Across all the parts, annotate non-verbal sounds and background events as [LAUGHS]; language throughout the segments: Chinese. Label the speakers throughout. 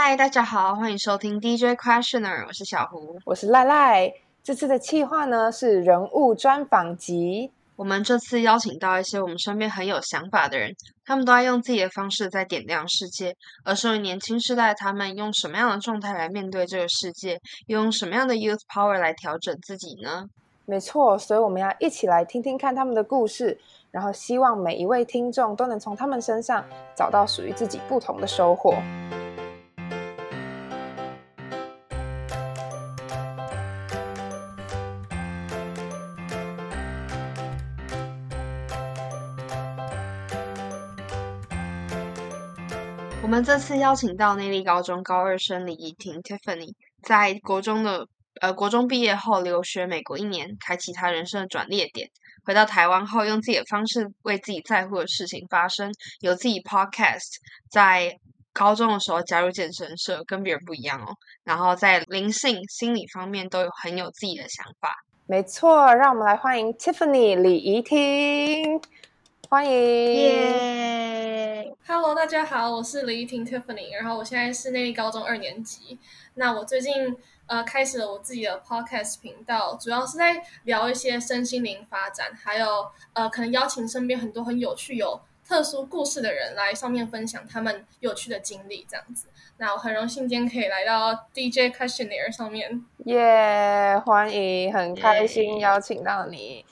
Speaker 1: 嗨，大家好，欢迎收听 DJ Questioner，我是小胡，
Speaker 2: 我是赖赖。这次的企划呢是人物专访集。
Speaker 1: 我们这次邀请到一些我们身边很有想法的人，他们都在用自己的方式在点亮世界。而身为年轻世代，他们用什么样的状态来面对这个世界？用什么样的 youth power 来调整自己呢？
Speaker 2: 没错，所以我们要一起来听听看他们的故事，然后希望每一位听众都能从他们身上找到属于自己不同的收获。
Speaker 1: 们这次邀请到内力高中高二生李怡婷 Tiffany，在国中的呃国中毕业后留学美国一年，开启他人生的转捩点。回到台湾后，用自己的方式为自己在乎的事情发声，有自己 podcast。在高中的时候加入健身社，跟别人不一样哦。然后在灵性、心理方面都有很有自己的想法。
Speaker 2: 没错，让我们来欢迎 Tiffany 李怡婷。欢迎，
Speaker 1: 耶
Speaker 3: ！Hello，大家好，我是李依婷 Tiffany，然后我现在是内力高中二年级。那我最近呃开始了我自己的 podcast 频道，主要是在聊一些身心灵发展，还有呃可能邀请身边很多很有趣、有特殊故事的人来上面分享他们有趣的经历，这样子。那我很荣幸今天可以来到 DJ Questionnaire 上面，
Speaker 2: 耶！欢迎，很开心邀请到你。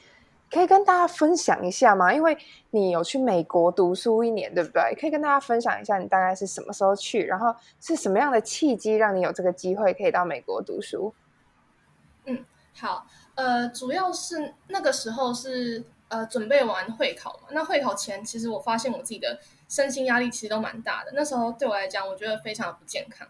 Speaker 2: 可以跟大家分享一下吗？因为你有去美国读书一年，对不对？可以跟大家分享一下你大概是什么时候去，然后是什么样的契机让你有这个机会可以到美国读书？
Speaker 3: 嗯，好，呃，主要是那个时候是呃准备完会考嘛。那会考前，其实我发现我自己的身心压力其实都蛮大的。那时候对我来讲，我觉得非常的不健康。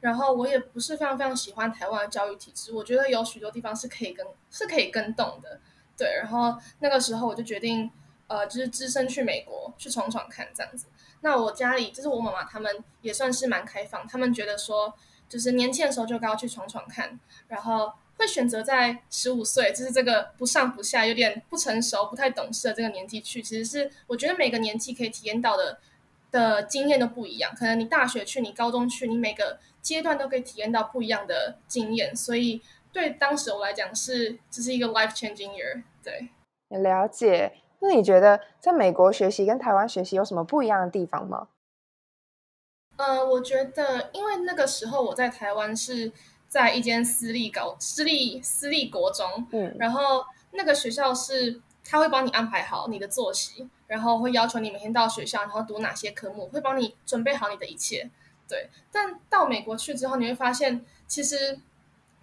Speaker 3: 然后我也不是非常非常喜欢台湾的教育体制，我觉得有许多地方是可以跟是可以跟动的。对，然后那个时候我就决定，呃，就是只身去美国去闯闯看这样子。那我家里就是我妈妈他们也算是蛮开放，他们觉得说，就是年轻的时候就该要去闯闯看，然后会选择在十五岁，就是这个不上不下、有点不成熟、不太懂事的这个年纪去。其实是我觉得每个年纪可以体验到的的经验都不一样。可能你大学去，你高中去，你每个阶段都可以体验到不一样的经验，所以。对当时我来讲是这是一个 life changing year。对，
Speaker 2: 了解。那你觉得在美国学习跟台湾学习有什么不一样的地方吗？
Speaker 3: 呃，我觉得因为那个时候我在台湾是在一间私立高私立私立国中，嗯，然后那个学校是他会帮你安排好你的作息，然后会要求你每天到学校，然后读哪些科目，会帮你准备好你的一切。对，但到美国去之后，你会发现其实。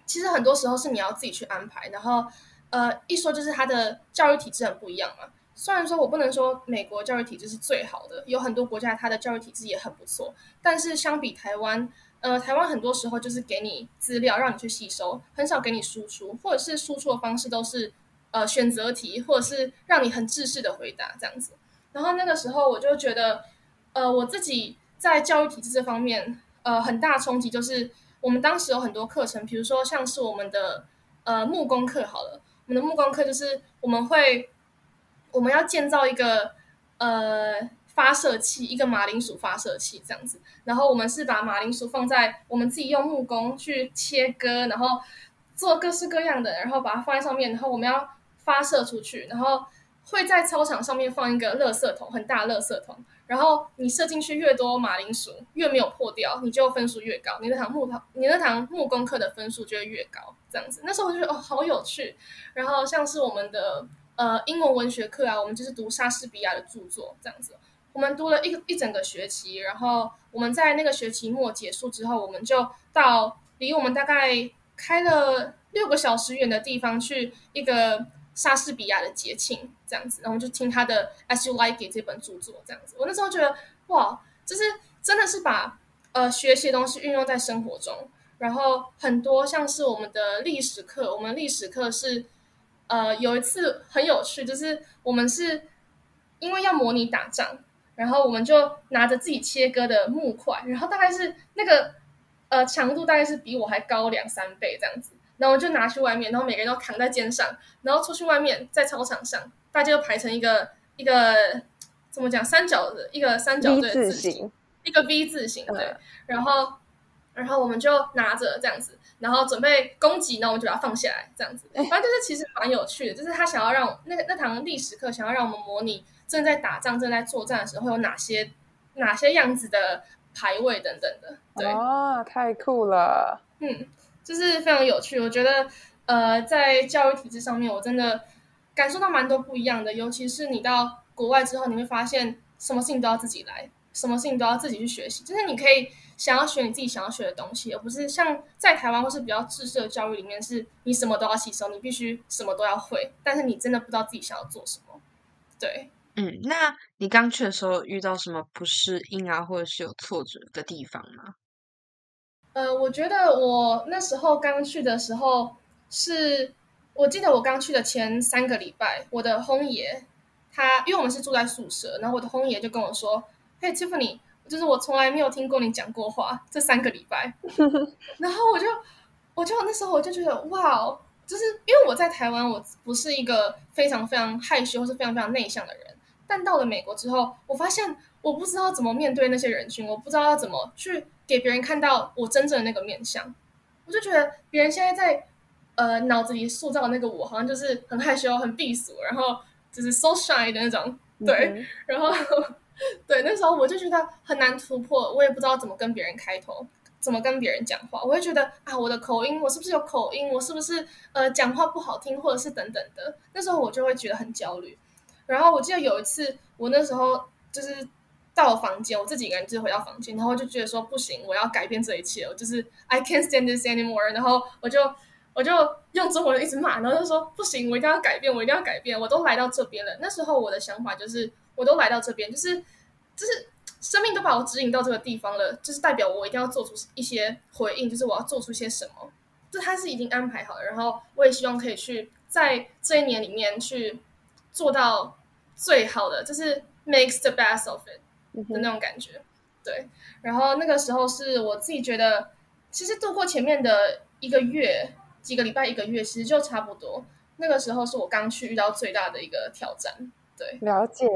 Speaker 3: 其实很多时候是你要自己去安排，然后，呃，一说就是它的教育体制很不一样嘛。虽然说我不能说美国教育体制是最好的，有很多国家它的教育体制也很不错，但是相比台湾，呃，台湾很多时候就是给你资料让你去吸收，很少给你输出，或者是输出的方式都是呃选择题，或者是让你很制式的回答这样子。然后那个时候我就觉得，呃，我自己在教育体制这方面，呃，很大冲击就是。我们当时有很多课程，比如说像是我们的呃木工课好了，我们的木工课就是我们会我们要建造一个呃发射器，一个马铃薯发射器这样子，然后我们是把马铃薯放在我们自己用木工去切割，然后做各式各样的，然后把它放在上面，然后我们要发射出去，然后会在操场上面放一个垃圾桶，很大垃圾桶。然后你射进去越多马铃薯，越没有破掉，你就分数越高。你那堂木头，你那堂木工课的分数就会越高。这样子，那时候我就觉得哦，好有趣。然后像是我们的呃英文文学课啊，我们就是读莎士比亚的著作这样子。我们读了一个一整个学期，然后我们在那个学期末结束之后，我们就到离我们大概开了六个小时远的地方去一个。莎士比亚的节庆这样子，然后就听他的《As You Like It》这本著作这样子。我那时候觉得，哇，就是真的是把呃学习的东西运用在生活中。然后很多像是我们的历史课，我们历史课是呃有一次很有趣，就是我们是因为要模拟打仗，然后我们就拿着自己切割的木块，然后大概是那个呃强度大概是比我还高两三倍这样子。然后我就拿去外面，然后每个人都扛在肩上，然后出去外面，在操场上，大家就排成一个一个怎么讲三角的一个三角
Speaker 2: 字形，
Speaker 3: 一个 V 字形对。然后然后我们就拿着这样子，然后准备攻击，然后我们就把它放下来，这样子。反正就是其实蛮有趣的，就是他想要让那个那堂历史课想要让我们模拟正在打仗、正在作战的时候会有哪些哪些样子的排位等等的。对
Speaker 2: 啊，太酷了。
Speaker 3: 嗯，就是非常有趣。我觉得呃，在教育体制上面，我真的感受到蛮多不一样的。尤其是你到国外之后，你会发现什么事情都要自己来，什么事情都要自己去学习。就是你可以。想要学你自己想要学的东西，而不是像在台湾或是比较制式的教育里面，是你什么都要吸收，你必须什么都要会，但是你真的不知道自己想要做什么。对，
Speaker 1: 嗯，那你刚去的时候遇到什么不适应啊，或者是有挫折的地方吗？
Speaker 3: 呃，我觉得我那时候刚去的时候，是我记得我刚去的前三个礼拜，我的轰爷他，因为我们是住在宿舍，然后我的轰爷就跟我说：“嘿，Tiffany。”就是我从来没有听过你讲过话，这三个礼拜，[LAUGHS] 然后我就，我就那时候我就觉得哇哦，就是因为我在台湾，我不是一个非常非常害羞或是非常非常内向的人，但到了美国之后，我发现我不知道怎么面对那些人群，我不知道要怎么去给别人看到我真正的那个面相，我就觉得别人现在在呃脑子里塑造的那个我，好像就是很害羞、很避俗，然后就是 so shy 的那种，对，然后。对，那时候我就觉得很难突破，我也不知道怎么跟别人开头，怎么跟别人讲话。我会觉得啊，我的口音，我是不是有口音？我是不是呃讲话不好听，或者是等等的？那时候我就会觉得很焦虑。然后我记得有一次，我那时候就是到了房间，我自己一个人就回到房间，然后就觉得说不行，我要改变这一切，我就是 I can't stand this anymore。然后我就我就用中文一直骂，然后就说不行，我一定要改变，我一定要改变。我都来到这边了，那时候我的想法就是。我都来到这边，就是就是生命都把我指引到这个地方了，就是代表我一定要做出一些回应，就是我要做出些什么，就他是已经安排好了。然后我也希望可以去在这一年里面去做到最好的，就是 makes the best of it 的那种感觉。对，然后那个时候是我自己觉得，其实度过前面的一个月、几个礼拜、一个月，其实就差不多。那个时候是我刚去遇到最大的一个挑战。对，
Speaker 2: 了解，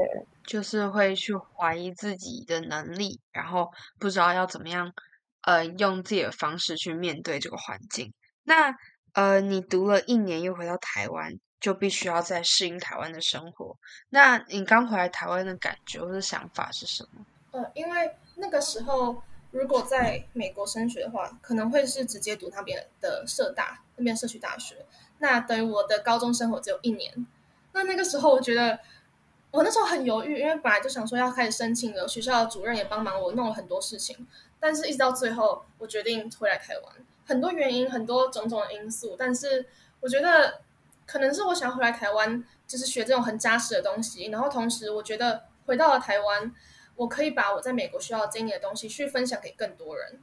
Speaker 1: 就是会去怀疑自己的能力，然后不知道要怎么样，呃，用自己的方式去面对这个环境。那呃，你读了一年又回到台湾，就必须要再适应台湾的生活。那你刚回来台湾的感觉或者想法是什么？
Speaker 3: 呃，因为那个时候如果在美国升学的话，可能会是直接读那边的社大那边社区大学，那等于我的高中生活只有一年。那那个时候我觉得。我那时候很犹豫，因为本来就想说要开始申请了，学校的主任也帮忙我弄了很多事情，但是一直到最后，我决定回来台湾，很多原因，很多种种的因素，但是我觉得可能是我想回来台湾，就是学这种很扎实的东西，然后同时我觉得回到了台湾，我可以把我在美国学到经历的东西去分享给更多人，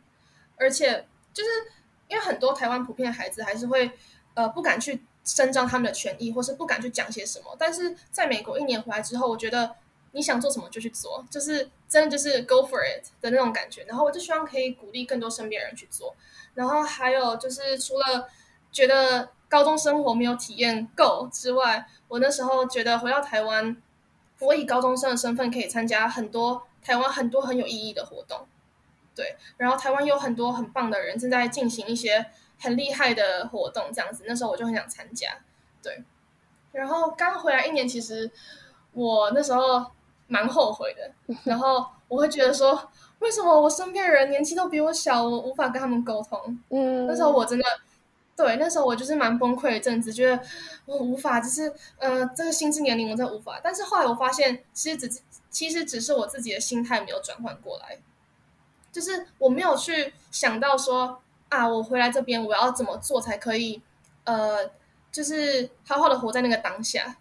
Speaker 3: 而且就是因为很多台湾普遍的孩子还是会呃不敢去。伸张他们的权益，或是不敢去讲些什么。但是在美国一年回来之后，我觉得你想做什么就去做，就是真的就是 go for it 的那种感觉。然后我就希望可以鼓励更多身边人去做。然后还有就是，除了觉得高中生活没有体验够之外，我那时候觉得回到台湾，我以高中生的身份可以参加很多台湾很多很有意义的活动。对，然后台湾有很多很棒的人正在进行一些。很厉害的活动，这样子，那时候我就很想参加，对。然后刚回来一年，其实我那时候蛮后悔的。然后我会觉得说，为什么我身边人年纪都比我小，我无法跟他们沟通？嗯。那时候我真的，对，那时候我就是蛮崩溃一阵子，觉得我无法，就是呃，这个心智年龄我真的无法。但是后来我发现，其实只是其实只是我自己的心态没有转换过来，就是我没有去想到说。啊！我回来这边，我要怎么做才可以？呃，就是好好的活在那个当下。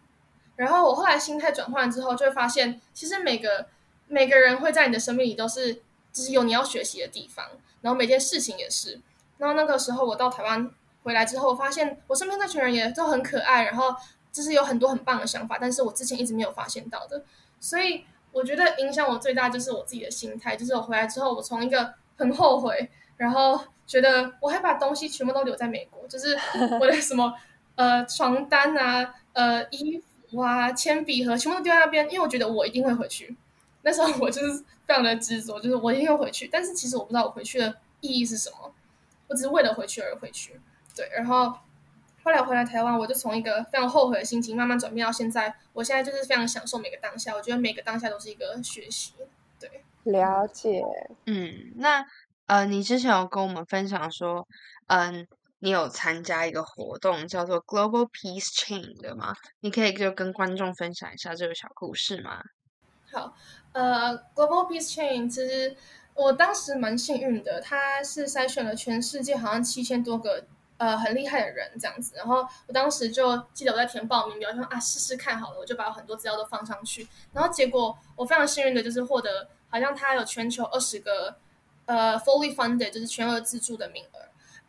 Speaker 3: 然后我后来心态转换之后，就会发现，其实每个每个人会在你的生命里都是，就是有你要学习的地方。然后每件事情也是。然后那个时候我到台湾回来之后，发现我身边那群人也都很可爱，然后就是有很多很棒的想法，但是我之前一直没有发现到的。所以我觉得影响我最大就是我自己的心态，就是我回来之后，我从一个很后悔，然后。觉得我还把东西全部都留在美国，就是 [LAUGHS] 我的什么呃床单啊、呃衣服啊、铅笔盒全部都丢在那边，因为我觉得我一定会回去。那时候我就是非常的执着，就是我一定会回去。但是其实我不知道我回去的意义是什么？我只是为了回去而回去。对，然后后来回来台湾，我就从一个非常后悔的心情慢慢转变到现在，我现在就是非常享受每个当下。我觉得每个当下都是一个学习。对，
Speaker 2: 了解。
Speaker 1: 嗯，那呃，你之前有跟我们分享说，嗯。你有参加一个活动叫做 Global Peace Chain 的吗？你可以就跟观众分享一下这个小故事吗？
Speaker 3: 好，呃，Global Peace Chain 其实我当时蛮幸运的，它是筛选了全世界好像七千多个呃很厉害的人这样子，然后我当时就记得我在填报名表，说啊试试看好了，我就把很多资料都放上去，然后结果我非常幸运的就是获得好像它有全球二十个呃 fully funded 就是全额资助的名额。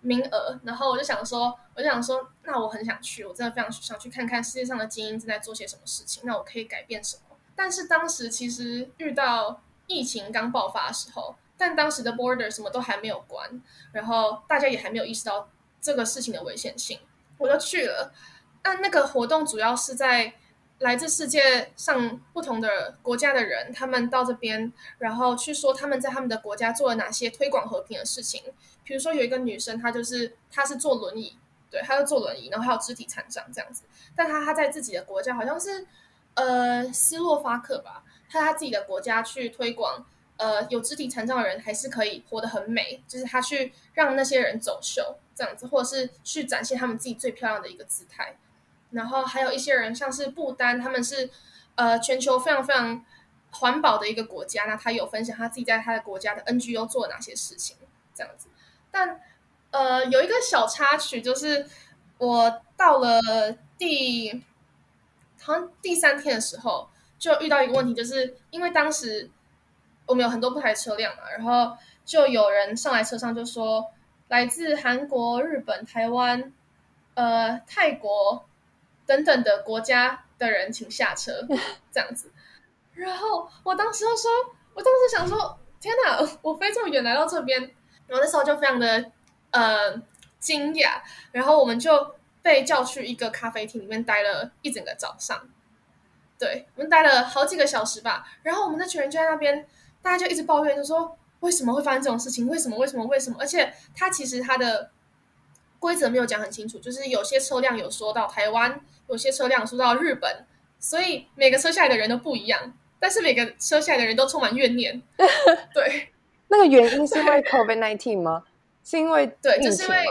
Speaker 3: 名额，然后我就想说，我就想说，那我很想去，我真的非常想去看看世界上的精英正在做些什么事情，那我可以改变什么？但是当时其实遇到疫情刚爆发的时候，但当时的 border 什么都还没有关，然后大家也还没有意识到这个事情的危险性，我就去了。那那个活动主要是在。来自世界上不同的国家的人，他们到这边，然后去说他们在他们的国家做了哪些推广和平的事情。比如说，有一个女生，她就是她是坐轮椅，对，她是坐轮椅，然后还有肢体残障这样子。但她她在自己的国家，好像是呃斯洛伐克吧，她她自己的国家去推广，呃，有肢体残障的人还是可以活得很美，就是他去让那些人走秀这样子，或者是去展现他们自己最漂亮的一个姿态。然后还有一些人，像是不丹，他们是呃全球非常非常环保的一个国家。那他有分享他自己在他的国家的 NGO 做了哪些事情，这样子。但呃有一个小插曲，就是我到了第好像第三天的时候，就遇到一个问题，就是因为当时我们有很多不台车辆嘛，然后就有人上来车上就说，来自韩国、日本、台湾、呃泰国。等等的国家的人，请下车，[LAUGHS] 这样子。然后我当时就说，我当时想说，天哪，我飞这么远来到这边，然后那时候就非常的呃惊讶。然后我们就被叫去一个咖啡厅里面待了一整个早上，对我们待了好几个小时吧。然后我们那群人就在那边，大家就一直抱怨，就说为什么会发生这种事情？为什么？为什么？为什么？而且他其实他的规则没有讲很清楚，就是有些车辆有说到台湾。有些车辆说到日本，所以每个车下来的人都不一样，但是每个车下来的人都充满怨念。[LAUGHS] 对，
Speaker 2: 那个原因是因为 COVID nineteen 吗？是因为
Speaker 3: 对，就是因为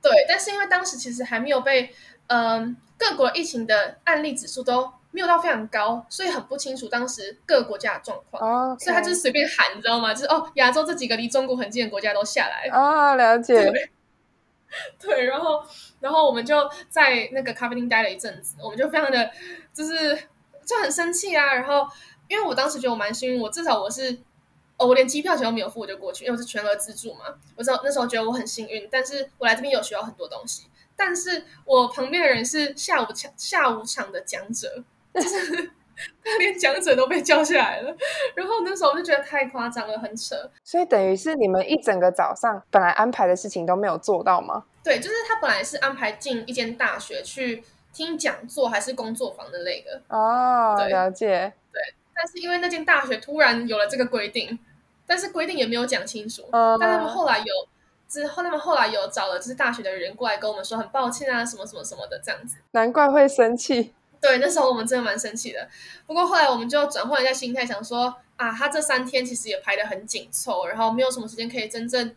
Speaker 3: 对，但是因为当时其实还没有被嗯各国疫情的案例指数都没有到非常高，所以很不清楚当时各个国家的状况。所以他就是随便喊，你知道吗？就是哦，亚洲这几个离中国很近的国家都下来
Speaker 2: 啊，了解。[LAUGHS]
Speaker 3: 对，然后，然后我们就在那个咖啡厅待了一阵子，我们就非常的，就是就很生气啊。然后，因为我当时觉得我蛮幸运，我至少我是，哦，我连机票钱都没有付我就过去，因为我是全额资助嘛。我知道那时候觉得我很幸运，但是我来这边有学到很多东西。但是我旁边的人是下午场下午场的讲者，[LAUGHS] 就是他连讲者都被叫下来了。然后那时候我就觉得太夸张了，很扯。
Speaker 2: 所以等于是你们一整个早上本来安排的事情都没有做到吗？
Speaker 3: 对，就是他本来是安排进一间大学去听讲座，还是工作坊的那个
Speaker 2: 哦，了解。
Speaker 3: 对，但是因为那间大学突然有了这个规定，但是规定也没有讲清楚。但他们后来有之后，他们后来有找了就是大学的人过来跟我们说很抱歉啊，什么什么什么的这样子。
Speaker 2: 难怪会生气。
Speaker 3: 对，那时候我们真的蛮生气的。不过后来我们就转换一下心态，想说啊，他这三天其实也排的很紧凑，然后没有什么时间可以真正。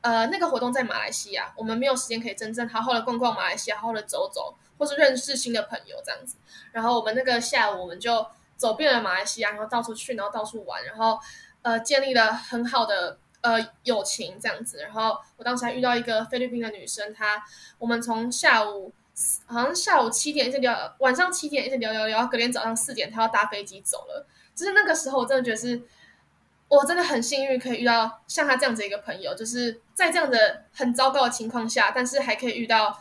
Speaker 3: 呃，那个活动在马来西亚，我们没有时间可以真正好好的逛逛马来西亚，好好的走走，或是认识新的朋友这样子。然后我们那个下午，我们就走遍了马来西亚，然后到处去，然后到处玩，然后呃，建立了很好的呃友情这样子。然后我当时还遇到一个菲律宾的女生，她我们从下午好像下午七点一直聊，晚上七点一直聊聊聊，隔天早上四点他要搭飞机走了。就是那个时候，我真的觉得是。我真的很幸运，可以遇到像他这样子一个朋友，就是在这样的很糟糕的情况下，但是还可以遇到，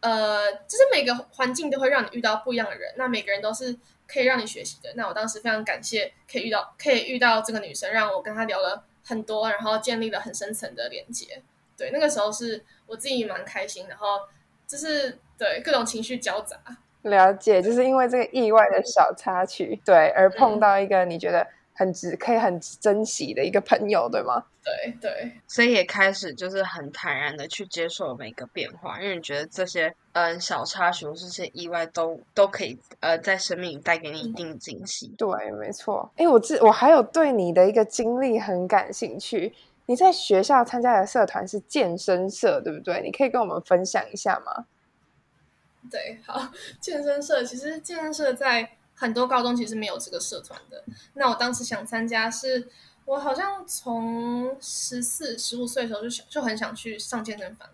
Speaker 3: 呃，就是每个环境都会让你遇到不一样的人，那每个人都是可以让你学习的。那我当时非常感谢可以遇到，可以遇到这个女生，让我跟她聊了很多，然后建立了很深层的连接。对，那个时候是我自己蛮开心，然后就是对各种情绪交杂。
Speaker 2: 了解，就是因为这个意外的小插曲，对，而碰到一个你觉得。很值可以很珍惜的一个朋友，对吗？
Speaker 3: 对对，
Speaker 1: 所以也开始就是很坦然的去接受每个变化，因为你觉得这些嗯小插曲或这些意外都都可以呃在生命里带给你一定惊喜。
Speaker 2: 对，没错。哎，我自我还有对你的一个经历很感兴趣。你在学校参加的社团是健身社，对不对？你可以跟我们分享一下吗？
Speaker 3: 对，好，健身社其实健身社在很多高中其实没有这个社团的。那我当时想参加是。我好像从十四、十五岁的时候就想就很想去上健身房，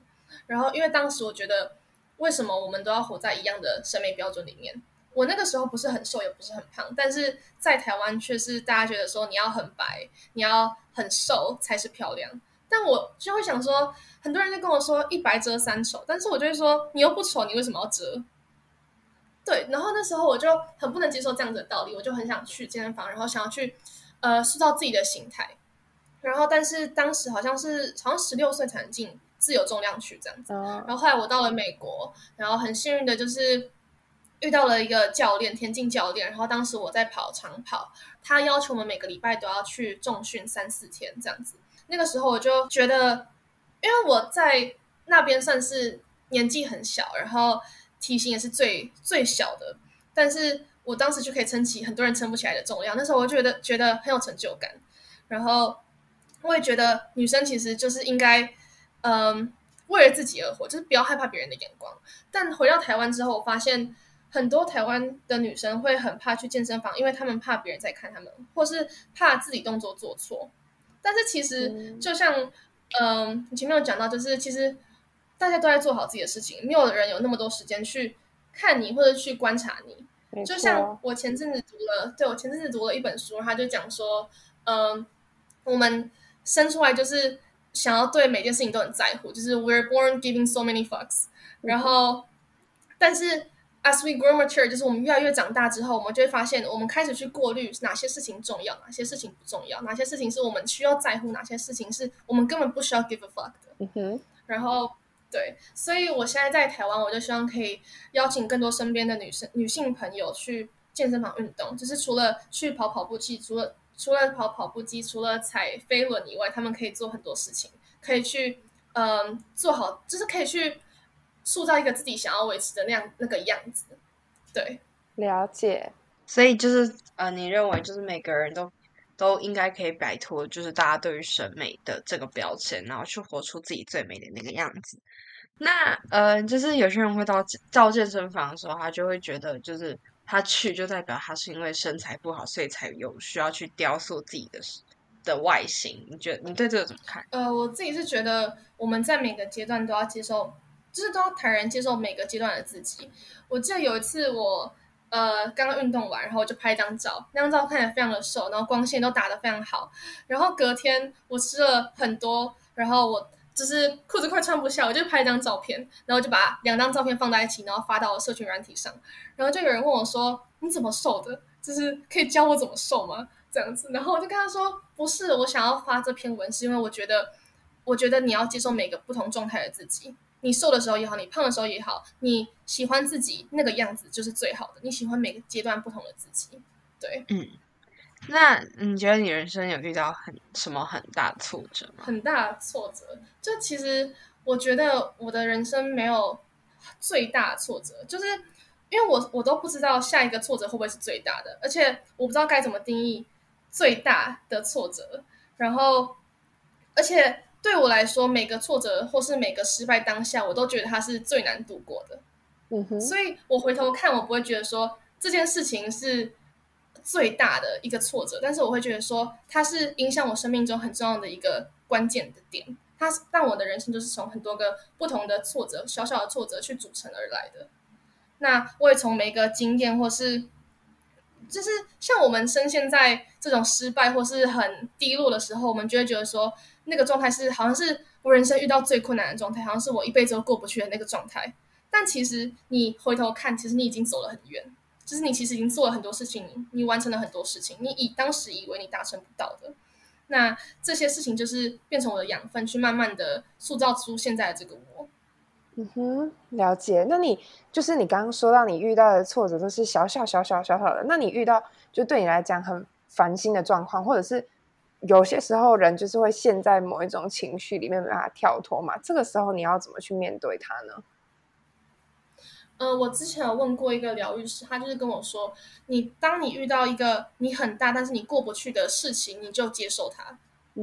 Speaker 3: 然后因为当时我觉得，为什么我们都要活在一样的审美标准里面？我那个时候不是很瘦，也不是很胖，但是在台湾却是大家觉得说你要很白，你要很瘦才是漂亮。但我就会想说，很多人就跟我说一白遮三丑，但是我就会说你又不丑，你为什么要遮？对，然后那时候我就很不能接受这样子的道理，我就很想去健身房，然后想要去。呃，塑造自己的形态，然后但是当时好像是好像十六岁才能进自由重量区这样子，然后后来我到了美国，然后很幸运的就是遇到了一个教练，田径教练，然后当时我在跑长跑，他要求我们每个礼拜都要去重训三四天这样子，那个时候我就觉得，因为我在那边算是年纪很小，然后体型也是最最小的，但是。我当时就可以撑起很多人撑不起来的重量，那时候我就觉得觉得很有成就感，然后我也觉得女生其实就是应该，嗯，为了自己而活，就是不要害怕别人的眼光。但回到台湾之后，我发现很多台湾的女生会很怕去健身房，因为她们怕别人在看她们，或是怕自己动作做错。但是其实就像，嗯，你前面有讲到，就是其实大家都在做好自己的事情，没有人有那么多时间去看你或者去观察你。就像我前阵子读了，对我前阵子读了一本书，他就讲说，嗯，我们生出来就是想要对每件事情都很在乎，就是 we're born giving so many fucks。然后，但是 as we grow mature，就是我们越来越长大之后，我们就会发现，我们开始去过滤哪些事情重要，哪些事情不重要，哪些事情是我们需要在乎，哪些事情是我们根本不需要 give a fuck 的。嗯哼，然后。对，所以我现在在台湾，我就希望可以邀请更多身边的女生、女性朋友去健身房运动。就是除了去跑跑步机，除了除了跑跑步机，除了踩飞轮以外，他们可以做很多事情，可以去嗯做好，就是可以去塑造一个自己想要维持的那样那个样子。对，
Speaker 2: 了解。
Speaker 1: 所以就是呃，你认为就是每个人都都应该可以摆脱，就是大家对于审美的这个标签，然后去活出自己最美的那个样子。那呃，就是有些人会到到健身房的时候，他就会觉得，就是他去就代表他是因为身材不好，所以才有需要去雕塑自己的的外形。你觉得你对这个怎么看？
Speaker 3: 呃，我自己是觉得我们在每个阶段都要接受，就是都要坦然接受每个阶段的自己。我记得有一次我呃刚刚运动完，然后我就拍一张照，那张照看起来非常的瘦，然后光线都打得非常好。然后隔天我吃了很多，然后我。就是裤子快穿不下，我就拍一张照片，然后就把两张照片放在一起，然后发到社群软体上。然后就有人问我说：“你怎么瘦的？就是可以教我怎么瘦吗？”这样子，然后我就跟他说：“不是，我想要发这篇文，是因为我觉得，我觉得你要接受每个不同状态的自己。你瘦的时候也好，你胖的时候也好，你喜欢自己那个样子就是最好的。你喜欢每个阶段不同的自己，对，
Speaker 1: 嗯。”那你觉得你人生有遇到很什么很大的挫折吗？
Speaker 3: 很大挫折，就其实我觉得我的人生没有最大挫折，就是因为我我都不知道下一个挫折会不会是最大的，而且我不知道该怎么定义最大的挫折。然后，而且对我来说，每个挫折或是每个失败当下，我都觉得它是最难度过的。嗯哼，所以我回头看，我不会觉得说这件事情是。最大的一个挫折，但是我会觉得说，它是影响我生命中很重要的一个关键的点。它让我的人生就是从很多个不同的挫折、小小的挫折去组成而来的。那我也从每一个经验，或是就是像我们深陷在这种失败或是很低落的时候，我们就会觉得说，那个状态是好像是我人生遇到最困难的状态，好像是我一辈子都过不去的那个状态。但其实你回头看，其实你已经走了很远。就是你其实已经做了很多事情，你完成了很多事情，你以当时以为你达成不到的，那这些事情就是变成我的养分，去慢慢的塑造出现在的这个我。
Speaker 2: 嗯哼，了解。那你就是你刚刚说到你遇到的挫折都是小小小小小小的，那你遇到就对你来讲很烦心的状况，或者是有些时候人就是会陷在某一种情绪里面没办法跳脱嘛。这个时候你要怎么去面对它呢？
Speaker 3: 呃，我之前有问过一个疗愈师，他就是跟我说，你当你遇到一个你很大但是你过不去的事情，你就接受它；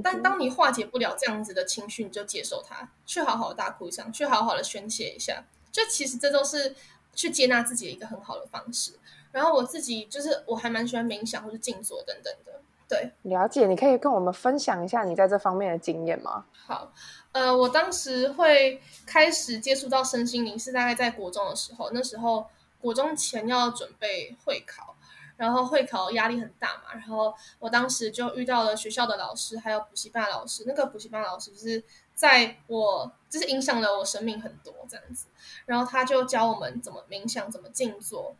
Speaker 3: 但当你化解不了这样子的情绪，你就接受它，去好好的大哭一场，去好好的宣泄一下。就其实这都是去接纳自己的一个很好的方式。然后我自己就是我还蛮喜欢冥想或者静坐等等的。对，
Speaker 2: 了解。你可以跟我们分享一下你在这方面的经验吗？
Speaker 3: 好。呃，我当时会开始接触到身心灵是大概在国中的时候，那时候国中前要准备会考，然后会考压力很大嘛，然后我当时就遇到了学校的老师，还有补习班老师。那个补习班老师就是在我就是影响了我生命很多这样子，然后他就教我们怎么冥想，怎么静坐。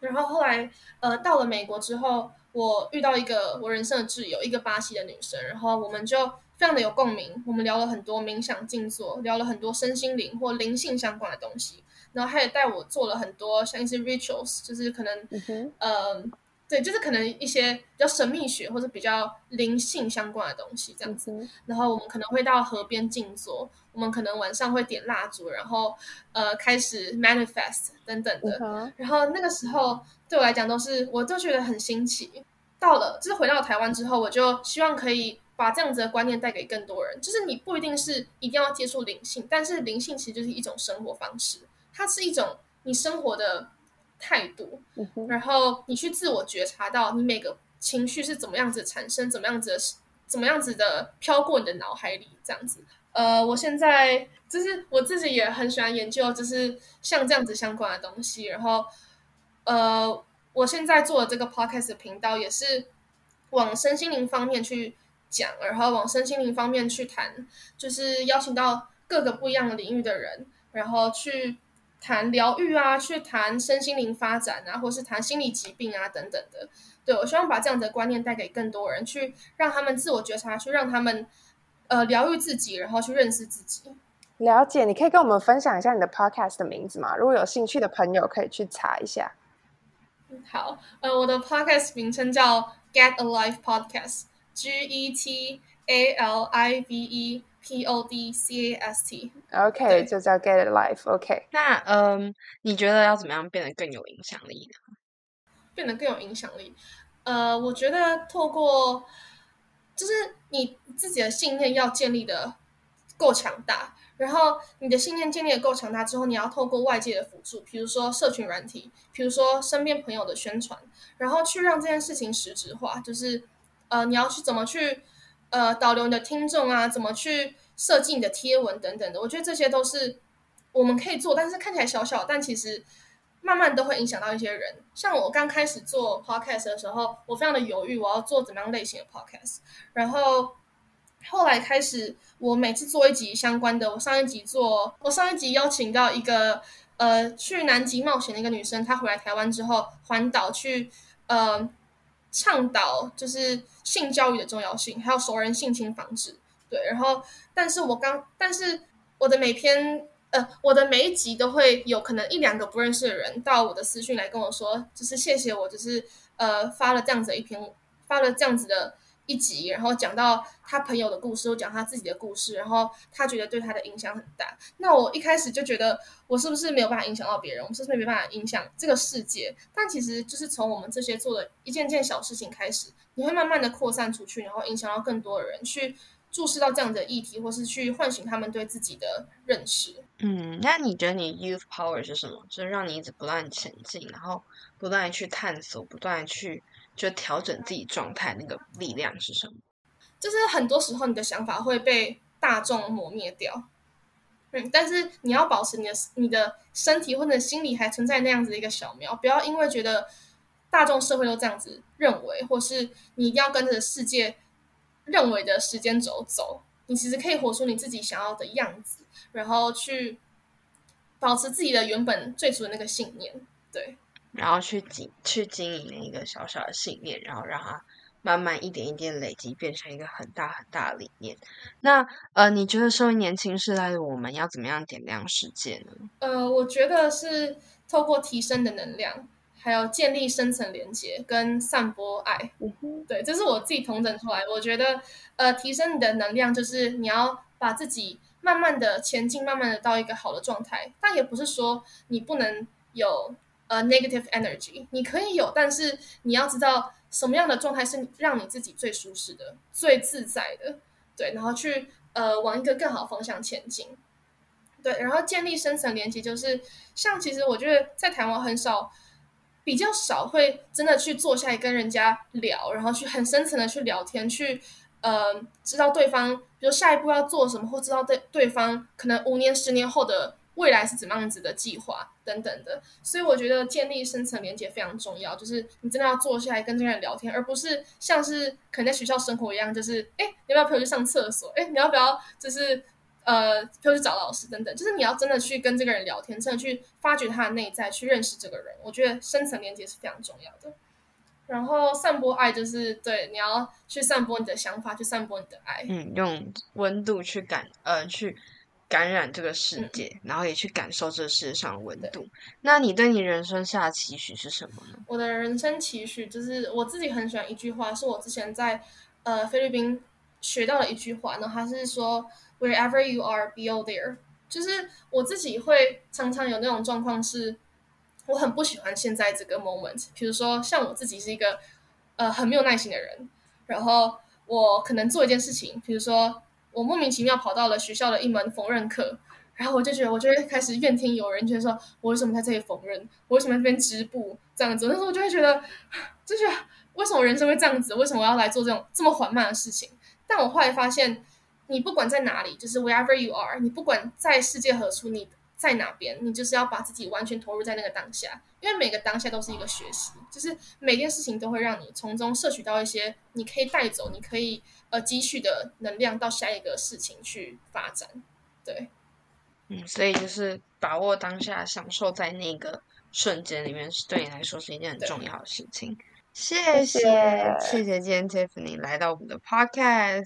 Speaker 3: 然后后来呃到了美国之后，我遇到一个我人生的挚友，一个巴西的女生，然后我们就。非常的有共鸣，我们聊了很多冥想静坐，聊了很多身心灵或灵性相关的东西，然后他也带我做了很多像一些 rituals，就是可能，呃，对，就是可能一些比较神秘学或者比较灵性相关的东西这样子。然后我们可能会到河边静坐，我们可能晚上会点蜡烛，然后呃开始 manifest 等等的。然后那个时候对我来讲都是，我都觉得很新奇。到了就是回到台湾之后，我就希望可以。把这样子的观念带给更多人，就是你不一定是一定要接触灵性，但是灵性其实就是一种生活方式，它是一种你生活的态度，然后你去自我觉察到你每个情绪是怎么样子产生，怎么样子的，怎么样子的飘过你的脑海里，这样子。呃，我现在就是我自己也很喜欢研究，就是像这样子相关的东西，然后呃，我现在做的这个 podcast 频道也是往身心灵方面去。讲，然后往身心灵方面去谈，就是邀请到各个不一样的领域的人，然后去谈疗愈啊，去谈身心灵发展啊，或是谈心理疾病啊等等的。对我希望把这样的观念带给更多人，去让他们自我觉察，去让他们呃疗愈自己，然后去认识自己。
Speaker 2: 了解，你可以跟我们分享一下你的 podcast 的名字吗？如果有兴趣的朋友可以去查一下。
Speaker 3: 好，呃，我的 podcast 名称叫 Get a Life Podcast。G E T A L I V E P O D C A S
Speaker 2: T，OK，就叫 Get Life。OK，
Speaker 1: 那嗯，你觉得要怎么样变得更有影响力呢？
Speaker 3: 变得更有影响力，呃，我觉得透过就是你自己的信念要建立的够强大，然后你的信念建立的够强大之后，你要透过外界的辅助，比如说社群软体，比如说身边朋友的宣传，然后去让这件事情实质化，就是。呃，你要去怎么去呃导流你的听众啊？怎么去设计你的贴文等等的？我觉得这些都是我们可以做，但是看起来小小，但其实慢慢都会影响到一些人。像我刚开始做 podcast 的时候，我非常的犹豫，我要做怎么样类型的 podcast。然后后来开始，我每次做一集相关的，我上一集做，我上一集邀请到一个呃去南极冒险的一个女生，她回来台湾之后环岛去呃。倡导就是性教育的重要性，还有熟人性侵防治。对，然后，但是我刚，但是我的每篇，呃，我的每一集都会有可能一两个不认识的人到我的私讯来跟我说，就是谢谢我，就是呃发了这样子一篇，发了这样子的。一集，然后讲到他朋友的故事，又讲他自己的故事，然后他觉得对他的影响很大。那我一开始就觉得，我是不是没有办法影响到别人？我是不是没办法影响这个世界？但其实就是从我们这些做的一件件小事情开始，你会慢慢的扩散出去，然后影响到更多的人去注视到这样的议题，或是去唤醒他们对自己的认识。
Speaker 1: 嗯，那你觉得你 youth power 是什么？就是让你一直不断前进，然后不断去探索，不断去。就调整自己状态那个力量是什么？
Speaker 3: 就是很多时候你的想法会被大众磨灭掉，嗯，但是你要保持你的你的身体或者心理还存在那样子的一个小苗，不要因为觉得大众社会都这样子认为，或是你一定要跟着世界认为的时间轴走，你其实可以活出你自己想要的样子，然后去保持自己的原本最初的那个信念，对。
Speaker 1: 然后去经去经营一个小小的信念，然后让它慢慢一点一点累积，变成一个很大很大的理念。那呃，你觉得身为年轻时代的我们要怎么样点亮世界呢？
Speaker 3: 呃，我觉得是透过提升的能量，还有建立深层连接跟散播爱。嗯对，这是我自己统整出来。我觉得，呃，提升你的能量就是你要把自己慢慢的前进，慢慢的到一个好的状态。但也不是说你不能有呃 negative energy，你可以有，但是你要知道什么样的状态是让你自己最舒适的、最自在的。对，然后去呃往一个更好方向前进。对，然后建立深层连接，就是像其实我觉得在台湾很少，比较少会真的去坐下来跟人家聊，然后去很深层的去聊天，去呃知道对方，比如下一步要做什么，或知道对对方可能五年、十年后的未来是怎么样子的计划等等的。所以我觉得建立深层连接非常重要，就是你真的要坐下来跟这个人聊天，而不是像是可能在学校生活一样，就是哎，你要不要陪我去上厕所？哎，你要不要就是。呃，陪我去找老师等等，就是你要真的去跟这个人聊天，真的去发掘他的内在，去认识这个人。我觉得深层连接是非常重要的。然后散播爱，就是对你要去散播你的想法，去散播你的爱。
Speaker 1: 嗯，用温度去感呃去感染这个世界，然后也去感受这世界上的温度。那你对你人生下的期许是什么呢？
Speaker 3: 我的人生期许就是我自己很喜欢一句话，是我之前在呃菲律宾学到的一句话，然后他是说。Wherever you are, be there。就是我自己会常常有那种状况，是我很不喜欢现在这个 moment。比如说，像我自己是一个呃很没有耐心的人，然后我可能做一件事情，比如说我莫名其妙跑到了学校的一门缝纫课，然后我就觉得我就会开始怨天尤人，觉得说我为什么在这里缝纫，我为什么这边织布这样子。那时候我就会觉得，[SIGHS] 就是为什么人生会这样子？为什么我要来做这种这么缓慢的事情？但我后来发现。你不管在哪里，就是 wherever you are，你不管在世界何处，你在哪边，你就是要把自己完全投入在那个当下，因为每个当下都是一个学习，就是每件事情都会让你从中摄取到一些你可以带走、你可以呃积蓄的能量，到下一个事情去发展。对，
Speaker 1: 嗯，所以就是把握当下，享受在那个瞬间里面，是对你来说是一件很重要的事情。谢谢，谢谢今天 Tiffany 来到我们的 Podcast。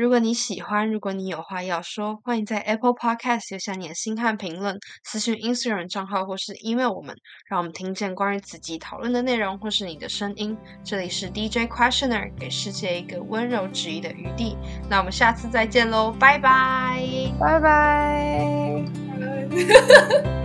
Speaker 1: 如果你喜欢，如果你有话要说，欢迎在 Apple Podcast 留下你的心和评论，私信 Instagram 账号或是 email 我们，让我们听见关于此集讨论的内容或是你的声音。这里是 DJ Questioner，给世界一个温柔质疑的余地。那我们下次再见喽，拜拜，
Speaker 2: 拜拜。[LAUGHS]